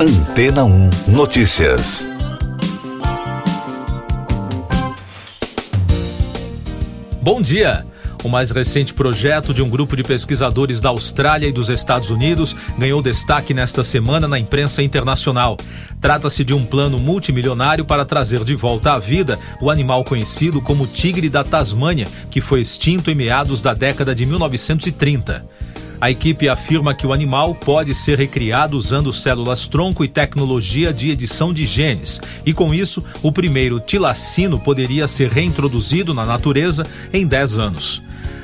Antena 1 Notícias. Bom dia. O mais recente projeto de um grupo de pesquisadores da Austrália e dos Estados Unidos ganhou destaque nesta semana na imprensa internacional. Trata-se de um plano multimilionário para trazer de volta à vida o animal conhecido como tigre da Tasmânia, que foi extinto em meados da década de 1930. A equipe afirma que o animal pode ser recriado usando células tronco e tecnologia de edição de genes, e com isso, o primeiro tilacino poderia ser reintroduzido na natureza em 10 anos.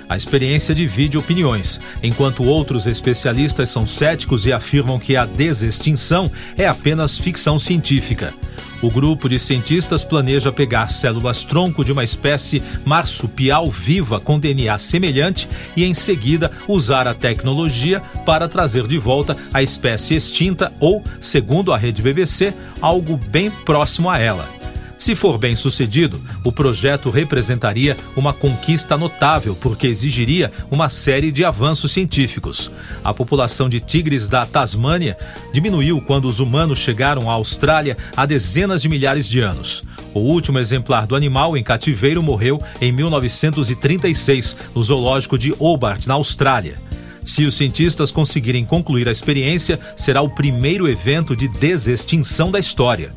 A experiência divide opiniões, enquanto outros especialistas são céticos e afirmam que a desextinção é apenas ficção científica. O grupo de cientistas planeja pegar células-tronco de uma espécie marsupial viva com DNA semelhante e, em seguida, usar a tecnologia para trazer de volta a espécie extinta ou, segundo a rede BBC, algo bem próximo a ela. Se for bem sucedido, o projeto representaria uma conquista notável, porque exigiria uma série de avanços científicos. A população de tigres da Tasmânia diminuiu quando os humanos chegaram à Austrália há dezenas de milhares de anos. O último exemplar do animal em cativeiro morreu em 1936, no zoológico de Hobart, na Austrália. Se os cientistas conseguirem concluir a experiência, será o primeiro evento de desextinção da história.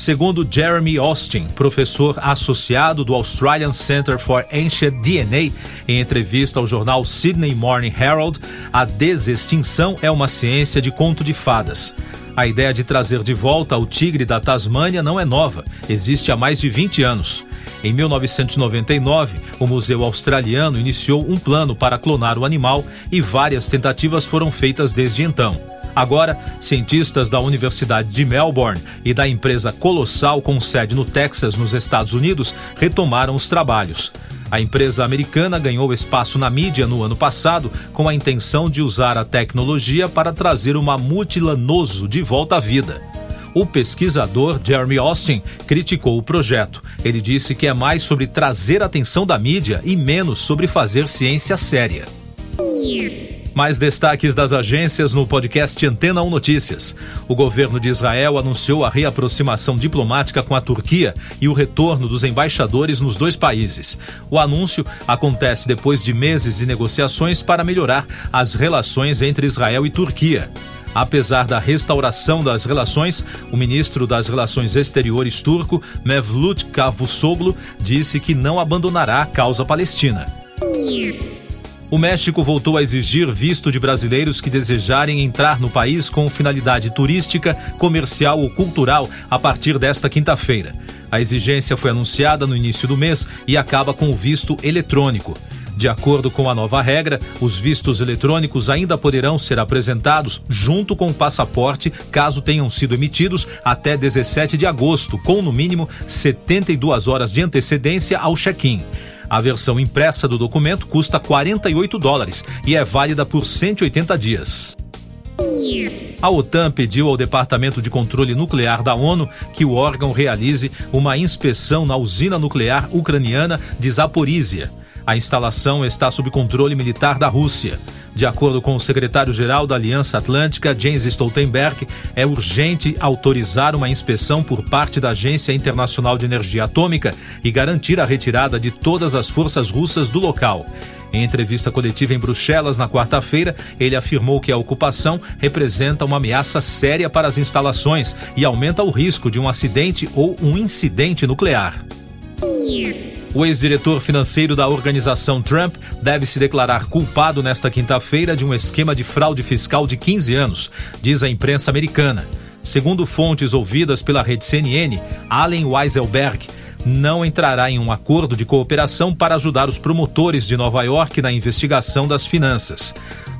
Segundo Jeremy Austin, professor associado do Australian Center for Ancient DNA, em entrevista ao jornal Sydney Morning Herald, a desextinção é uma ciência de conto de fadas. A ideia de trazer de volta o tigre da Tasmânia não é nova, existe há mais de 20 anos. Em 1999, o Museu Australiano iniciou um plano para clonar o animal e várias tentativas foram feitas desde então. Agora, cientistas da Universidade de Melbourne e da empresa Colossal com sede no Texas, nos Estados Unidos, retomaram os trabalhos. A empresa americana ganhou espaço na mídia no ano passado com a intenção de usar a tecnologia para trazer uma multilanoso de volta à vida. O pesquisador Jeremy Austin criticou o projeto. Ele disse que é mais sobre trazer atenção da mídia e menos sobre fazer ciência séria. Mais destaques das agências no podcast Antena 1 Notícias. O governo de Israel anunciou a reaproximação diplomática com a Turquia e o retorno dos embaixadores nos dois países. O anúncio acontece depois de meses de negociações para melhorar as relações entre Israel e Turquia. Apesar da restauração das relações, o ministro das Relações Exteriores turco, Mevlut Cavusoglu, disse que não abandonará a causa palestina. O México voltou a exigir visto de brasileiros que desejarem entrar no país com finalidade turística, comercial ou cultural a partir desta quinta-feira. A exigência foi anunciada no início do mês e acaba com o visto eletrônico. De acordo com a nova regra, os vistos eletrônicos ainda poderão ser apresentados junto com o passaporte, caso tenham sido emitidos até 17 de agosto, com no mínimo 72 horas de antecedência ao check-in. A versão impressa do documento custa 48 dólares e é válida por 180 dias. A OTAN pediu ao Departamento de Controle Nuclear da ONU que o órgão realize uma inspeção na usina nuclear ucraniana de Zaporizhia. A instalação está sob controle militar da Rússia. De acordo com o secretário-geral da Aliança Atlântica, James Stoltenberg, é urgente autorizar uma inspeção por parte da Agência Internacional de Energia Atômica e garantir a retirada de todas as forças russas do local. Em entrevista coletiva em Bruxelas na quarta-feira, ele afirmou que a ocupação representa uma ameaça séria para as instalações e aumenta o risco de um acidente ou um incidente nuclear. O ex-diretor financeiro da organização Trump deve se declarar culpado nesta quinta-feira de um esquema de fraude fiscal de 15 anos, diz a imprensa americana. Segundo fontes ouvidas pela rede CNN, Allen Weiselberg não entrará em um acordo de cooperação para ajudar os promotores de Nova York na investigação das finanças.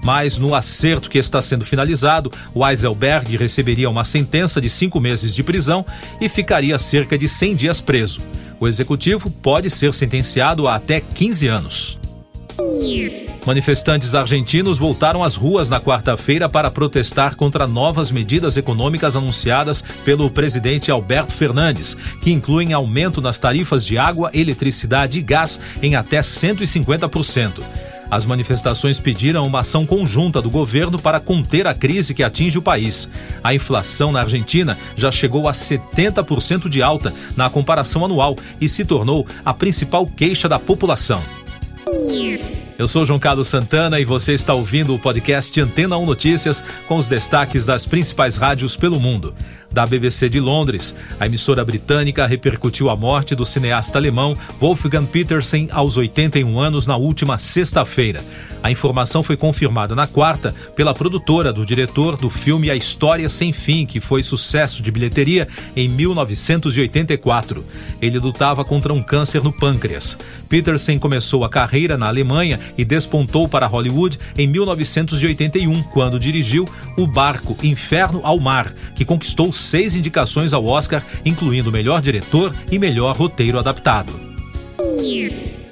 Mas no acerto que está sendo finalizado, Weiselberg receberia uma sentença de cinco meses de prisão e ficaria cerca de 100 dias preso. O executivo pode ser sentenciado a até 15 anos. Manifestantes argentinos voltaram às ruas na quarta-feira para protestar contra novas medidas econômicas anunciadas pelo presidente Alberto Fernandes, que incluem aumento nas tarifas de água, eletricidade e gás em até 150%. As manifestações pediram uma ação conjunta do governo para conter a crise que atinge o país. A inflação na Argentina já chegou a 70% de alta na comparação anual e se tornou a principal queixa da população. Eu sou João Carlos Santana e você está ouvindo o podcast Antena 1 Notícias com os destaques das principais rádios pelo mundo. Da BBC de Londres, a emissora britânica repercutiu a morte do cineasta alemão Wolfgang Petersen aos 81 anos na última sexta-feira. A informação foi confirmada na quarta pela produtora do diretor do filme A História Sem Fim, que foi sucesso de bilheteria em 1984. Ele lutava contra um câncer no pâncreas. Petersen começou a carreira na Alemanha e despontou para Hollywood em 1981, quando dirigiu O Barco Inferno ao Mar, que conquistou seis indicações ao Oscar, incluindo melhor diretor e melhor roteiro adaptado.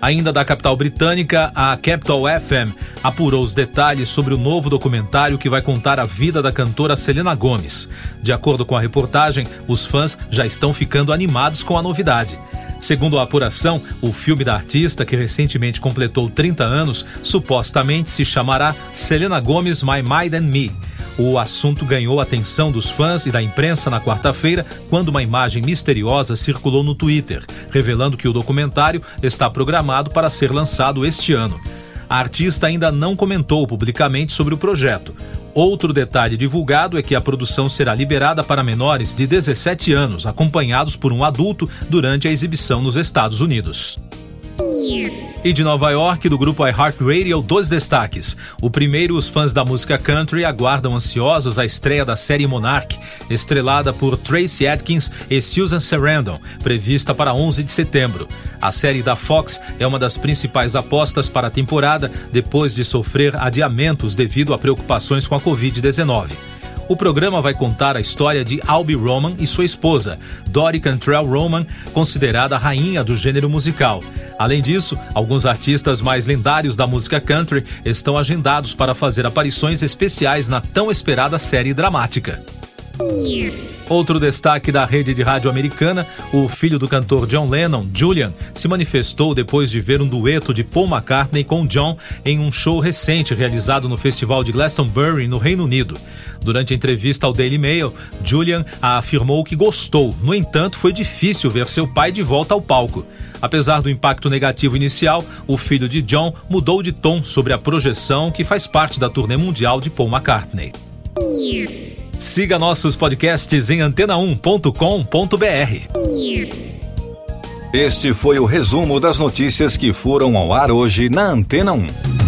Ainda da capital britânica, a Capital FM apurou os detalhes sobre o novo documentário que vai contar a vida da cantora Selena Gomes. De acordo com a reportagem, os fãs já estão ficando animados com a novidade. Segundo a apuração, o filme da artista, que recentemente completou 30 anos, supostamente se chamará Selena Gomes My Mind and Me. O assunto ganhou a atenção dos fãs e da imprensa na quarta-feira, quando uma imagem misteriosa circulou no Twitter, revelando que o documentário está programado para ser lançado este ano. A artista ainda não comentou publicamente sobre o projeto. Outro detalhe divulgado é que a produção será liberada para menores de 17 anos, acompanhados por um adulto, durante a exibição nos Estados Unidos. E de Nova York, do grupo iHeartRadio, dois destaques. O primeiro, os fãs da música country aguardam ansiosos a estreia da série Monarch, estrelada por Tracy Atkins e Susan Sarandon, prevista para 11 de setembro. A série da Fox é uma das principais apostas para a temporada, depois de sofrer adiamentos devido a preocupações com a Covid-19. O programa vai contar a história de Albie Roman e sua esposa, Dori Cantrell Roman, considerada a rainha do gênero musical. Além disso, alguns artistas mais lendários da música country estão agendados para fazer aparições especiais na tão esperada série dramática. Outro destaque da rede de rádio americana, o filho do cantor John Lennon, Julian, se manifestou depois de ver um dueto de Paul McCartney com John em um show recente realizado no festival de Glastonbury, no Reino Unido. Durante a entrevista ao Daily Mail, Julian afirmou que gostou, no entanto, foi difícil ver seu pai de volta ao palco. Apesar do impacto negativo inicial, o filho de John mudou de tom sobre a projeção que faz parte da turnê mundial de Paul McCartney. Siga nossos podcasts em antena1.com.br. Este foi o resumo das notícias que foram ao ar hoje na Antena 1.